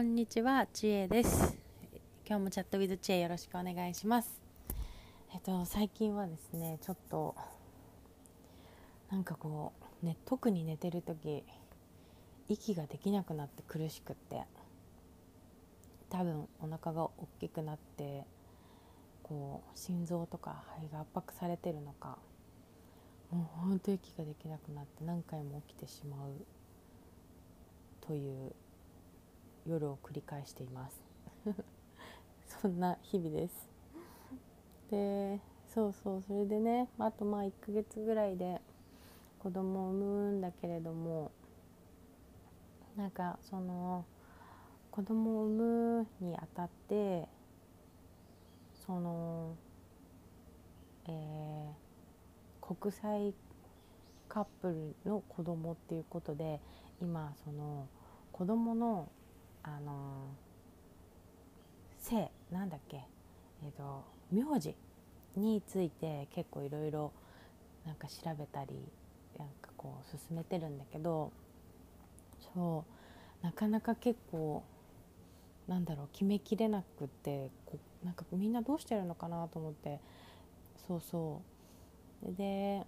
こんにちは、ちえです。今日もチャットウィズちえよろしくお願いします。えっと最近はですね、ちょっとなんかこうね特に寝てる時息ができなくなって苦しくって多分お腹が大きくなってこう心臓とか肺が圧迫されてるのかもうほんと息ができなくなって何回も起きてしまうという夜を繰り返しています。そんな日々です。でそうそうそれでねあとまあ1ヶ月ぐらいで子供を産むんだけれどもなんかその子供を産むにあたってそのえー、国際カップルの子供っていうことで今その子供のあの姓なんだっけ？え、ー、と名字について結構いろいろなんか調べたりなんかこう進めてるんだけどそうなかなか結構なんだろう決めきれなくてこなんかみんなどうしてるのかなと思ってそうそう。で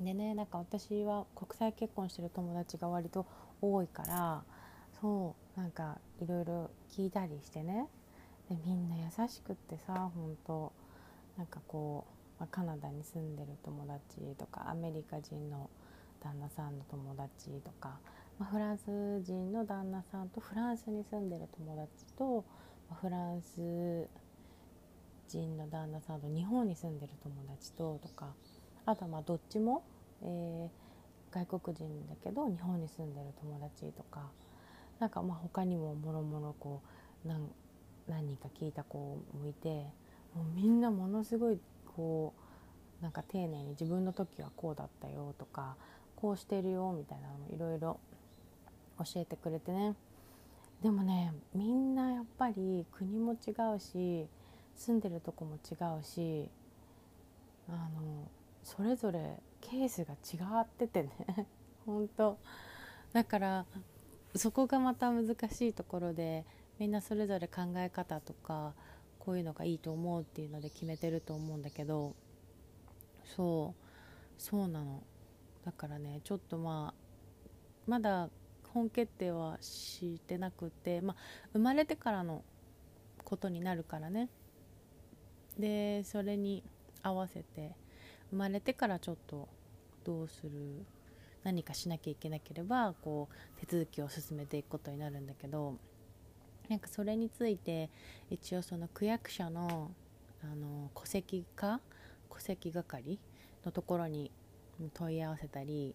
でねなんか私は国際結婚してる友達が割と多いからそうなんかいろいろ聞いたりしてね。でみんな優しくってさ本当。なんかこう、まあ、カナダに住んでる友達とかアメリカ人の旦那さんの友達とか、まあ、フランス人の旦那さんとフランスに住んでる友達と、まあ、フランス人の旦那さんと日本に住んでる友達ととかあとはまあどっちも、えー、外国人だけど日本に住んでる友達とかなんかまあ他にももろもろこう何何人か聞いた子もいてもうみんなものすごいこうなんか丁寧に自分の時はこうだったよとかこうしてるよみたいなのいろいろ教えてくれてね。でもねみんなやっぱり国も違うし住んでるとこも違うしあのそれぞれケースが違っててね。本当。だからそこがまた難しいところでみんなそれぞれ考え方とかこういうのがいいと思うっていうので決めてると思うんだけどそうそうなの。だからねちょっとまあまだ本決定はしてなくて、まあ、生まれてからのことになるからね。でそれに合わせて生まれてからちょっとどうする何かしなきゃいけなければこう手続きを進めていくことになるんだけどなんかそれについて一応その区役所のあの戸籍課戸籍係のところに問い合わせたり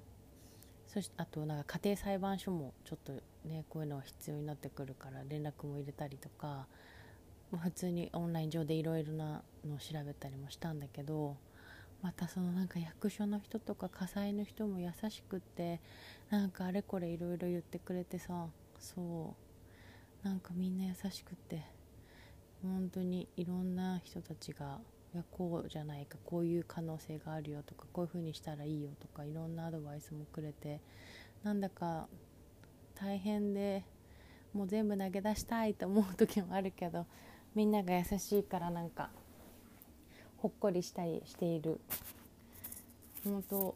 そしてあとなんか家庭裁判所もちょっとねこういうのは必要になってくるから連絡も入れたりとか、まあ、普通にオンライン上でいろいろなのを調べたりもしたんだけどまたそのなんか役所の人とか火災の人も優しくってなんかあれこれいろいろ言ってくれてさそう。なんかみんな優しくって本当にいろんな人たちがいやこうじゃないかこういう可能性があるよとかこういう風にしたらいいよとかいろんなアドバイスもくれてなんだか大変でもう全部投げ出したいと思う時もあるけどみんなが優しいからなんかほっこりしたりしている本当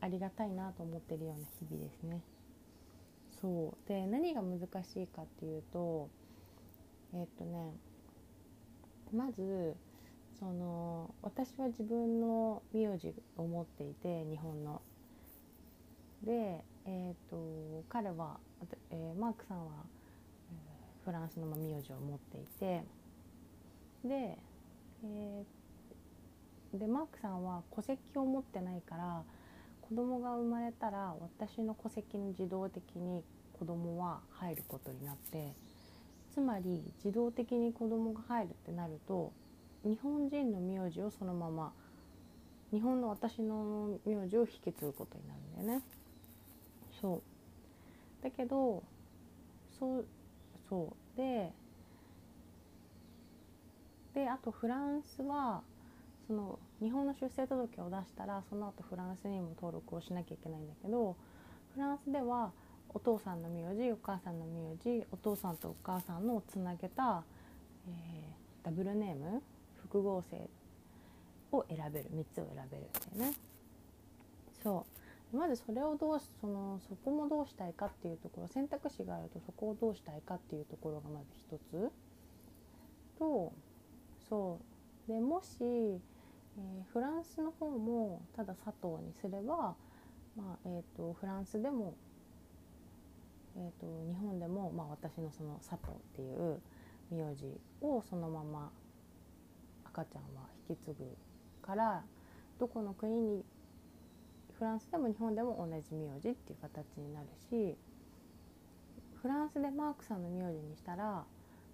ありがたいなと思ってるような日々ですね。そうで何が難しいかっていうとえ、っとねまずその私は自分の名字を持っていて日本の。で、えーと、彼は、えー、マークさんは、フランスの名字を持っていてで,、えーでマークさんは戸籍を持ってないから子供が生まれたら私の戸籍に自動的に子供は入ることになってつまり自動的に子供が入るってなると日本人の名字をそのまま日本の私の名字を引き継ぐことになるんだよね。そうだけどそうそうでであとフランスはその日本の出生届を出したらその後フランスにも登録をしなきゃいけないんだけどフランスではお父さんの名字お母さんの名字お父さんとお母さんのつなげた、えー、ダブルネーム複合性を選べる3つを選べるんだよね。そう。まずそれをどうそのそこもどうしたいかっていうところ選択肢があるとそこをどうしたいかっていうところがまず一つ。とそう。でもし、えー、フランスの方もただ佐藤にすれば、まあえーと、フランスでも、えーと、日本でも、まあ、私のその佐藤っていう名字をそのまま赤ちゃんは引き継ぐからどこの国にフランスでも日本でも同じ名字っていう形になるしフランスでマークさんの名字にしたら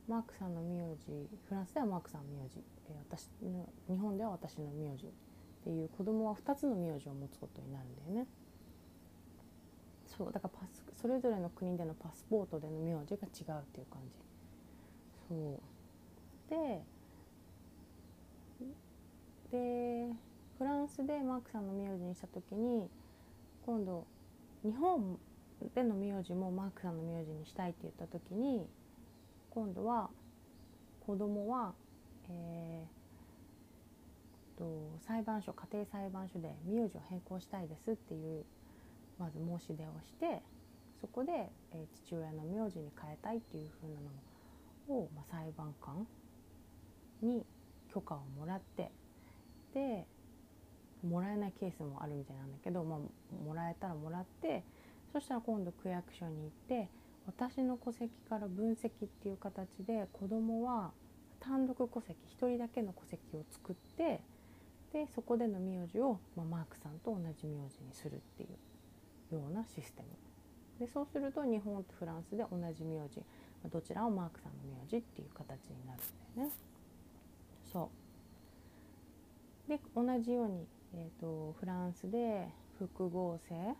マークさんの名字フランスではマークさんの名字、えー、私の日本では私の名字っていう子供は2つの名字を持つことになるんだよね。そうだからパスそれぞれの国でのパスポートでの名字が違うっていう感じ。そうででフランスでマークさんの名字にした時に今度日本での名字もマークさんの名字にしたいって言った時に今度は子供は、えー、と裁判所家庭裁判所で名字を変更したいですっていうまず申し出をしてそこで、えー、父親の名字に変えたいっていうふうなのを、まあ、裁判官に許可をもらってでもらえないケースもあるみたいなんだけど、まあ、もらえたらもらってそしたら今度区役所に行って私の戸籍から分析っていう形で子供は単独戸籍1人だけの戸籍を作ってでそこでの名字を、まあ、マークさんと同じ名字にするっていうようなシステムでそうすると日本とフランスで同じ名字どちらをマークさんの名字っていう形になるんだよね。そうで同じように、えーとフランスで複合性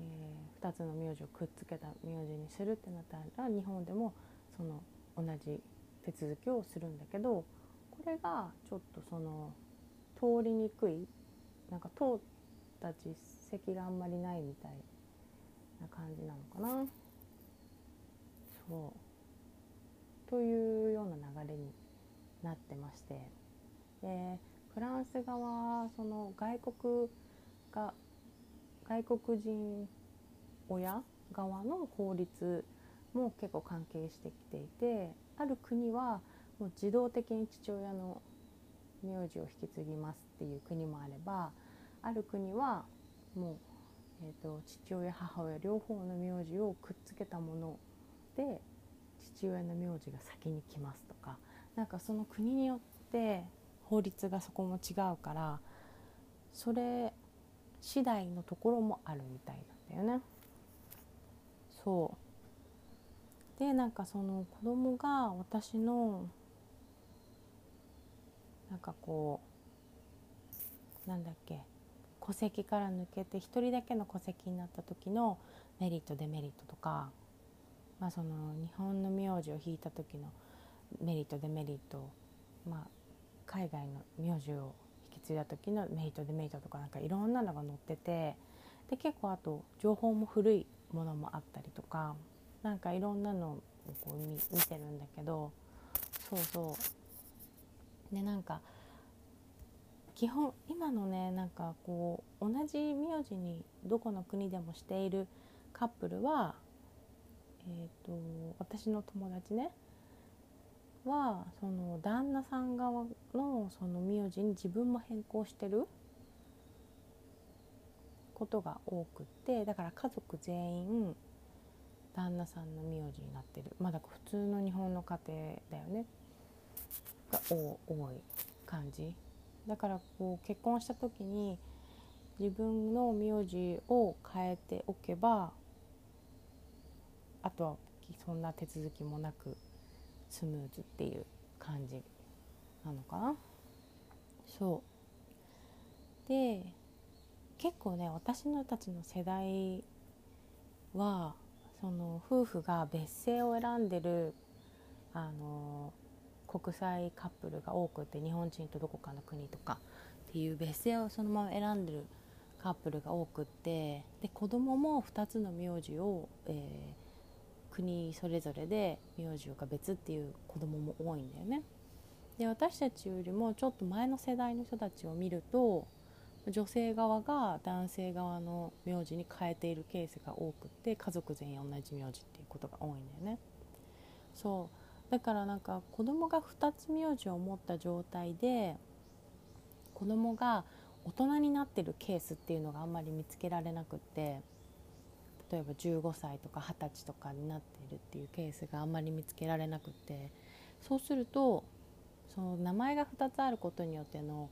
えー、2つの名字をくっつけた名字にするってなったら日本でもその同じ手続きをするんだけどこれがちょっとその通りにくいなんか通った実績があんまりないみたいな感じなのかな。そうというような流れになってましてでフランス側その外国が外国人親側の法律も結構関係してきていてある国はもう自動的に父親の名字を引き継ぎますっていう国もあればある国はもう、えーと、父親母親両方の名字をくっつけたもので父親の名字が先に来ますとかなんかその国によって法律がそこも違うからそれ次第のところもあるみたいなんだよね。そうでなんかその子供が私のなんかこうなんだっけ戸籍から抜けて1人だけの戸籍になった時のメリットデメリットとか、まあ、その日本の名字を引いた時のメリットデメリット、まあ、海外の名字を引き継いだ時のメリットデメリットとかなんかいろんなのが載っててで結構あと情報も古いものもあったりとかなんかいろんなのをこう見見てるんだけどそうそう。でなんか基本今のねなんかこう同じ名字にどこの国でもしているカップルはえーと私の友達ねはその旦那さん側のその名字に自分も変更してることが多くってだから家族全員旦那さんの名字になってる。まだ普通の日本の家庭だよね。が多い感じ。だからこう結婚した時に自分の名字を変えておけばあとはそんな手続きもなくスムーズっていう感じなのかな。そう。で結構ね私のたちの世代はその夫婦が別姓を選んでるあの国際カップルが多くて日本人とどこかの国とかっていう別姓をそのまま選んでるカップルが多くってで子供も2つの名字を、えー、国それぞれで名字が別っていう子供も多いんだよね。で私たちよりもちょっと前の世代の人たちを見ると女性側が男性側の名字に変えているケースが多くて家族全員同じ名字っていうことが多いんだよね。そうだからなんか子供が2つ名字を持った状態で子供が大人になってるケースっていうのがあんまり見つけられなくって例えば15歳とか20歳とかになっているっていうケースがあんまり見つけられなくってそうするとその名前が2つあることによっての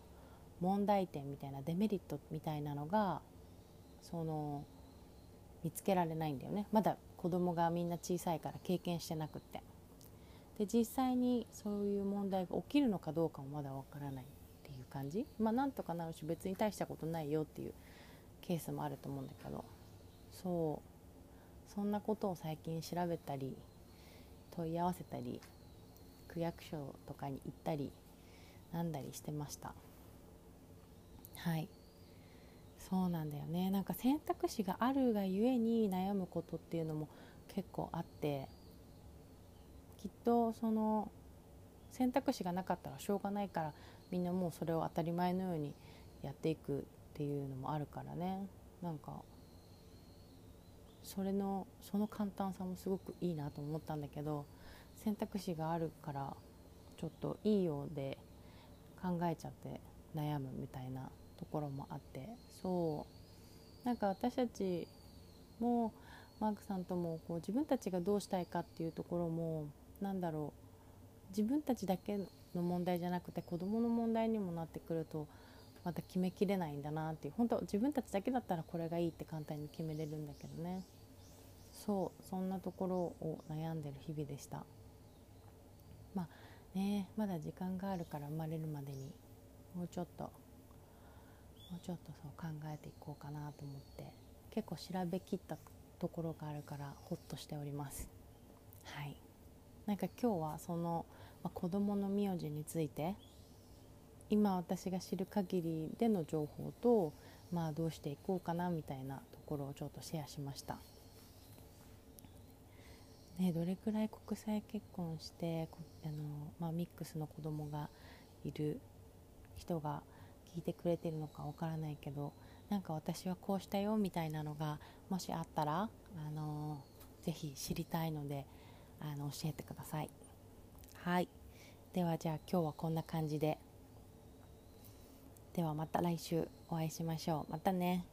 問題点みたいなデメリットみたいなのがその見つけられないんだよね。まだ子供がみんな小さいから経験してなくって。で実際にそういう問題が起きるのかどうかもまだわからないっていう感じ。まあなんとかなるし別に大したことないよっていうケースもあると思うんだけど。そう。そんなことを最近調べたり問い合わせたり区役所とかに行ったりなんだりしてました。はい。そうなんだよね。なんか選択肢があるがゆえに悩むことっていうのも結構あってきっとその選択肢がなかったらしょうがないからみんなもうそれを当たり前のようにやっていくっていうのもあるからね。なんかそれのその簡単さもすごくいいなと思ったんだけど選択肢があるからちょっといいようで考えちゃって悩むみたいなところもあってそう。なんか私たちもマークさんともこう自分たちがどうしたいかっていうところも何だろう。自分たちだけの問題じゃなくて子どもの問題にもなってくるとまた決めきれないんだなっていう。本当自分たちだけだったらこれがいいって簡単に決めれるんだけどね。そう。そんなところを悩んでる日々でした。まあねまだ時間があるから生まれるまでにもうちょっともうちょっとそう考えていこうかなと思って結構調べきったところがあるからホッとしております。はい。なんか今日はその、まあ、子供の名字について今私が知る限りでの情報とまあどうしていこうかなみたいなところをちょっとシェアしました。ねどれくらい国際結婚してあの、まあ、ミックスの子供がいる人が聞いてくれてるのかわからないけどなんか私はこうしたよみたいなのがもしあったらあのぜひ知りたいのであの教えてください。はい。ではじゃあ今日はこんな感じで。ではまた来週お会いしましょう。またね。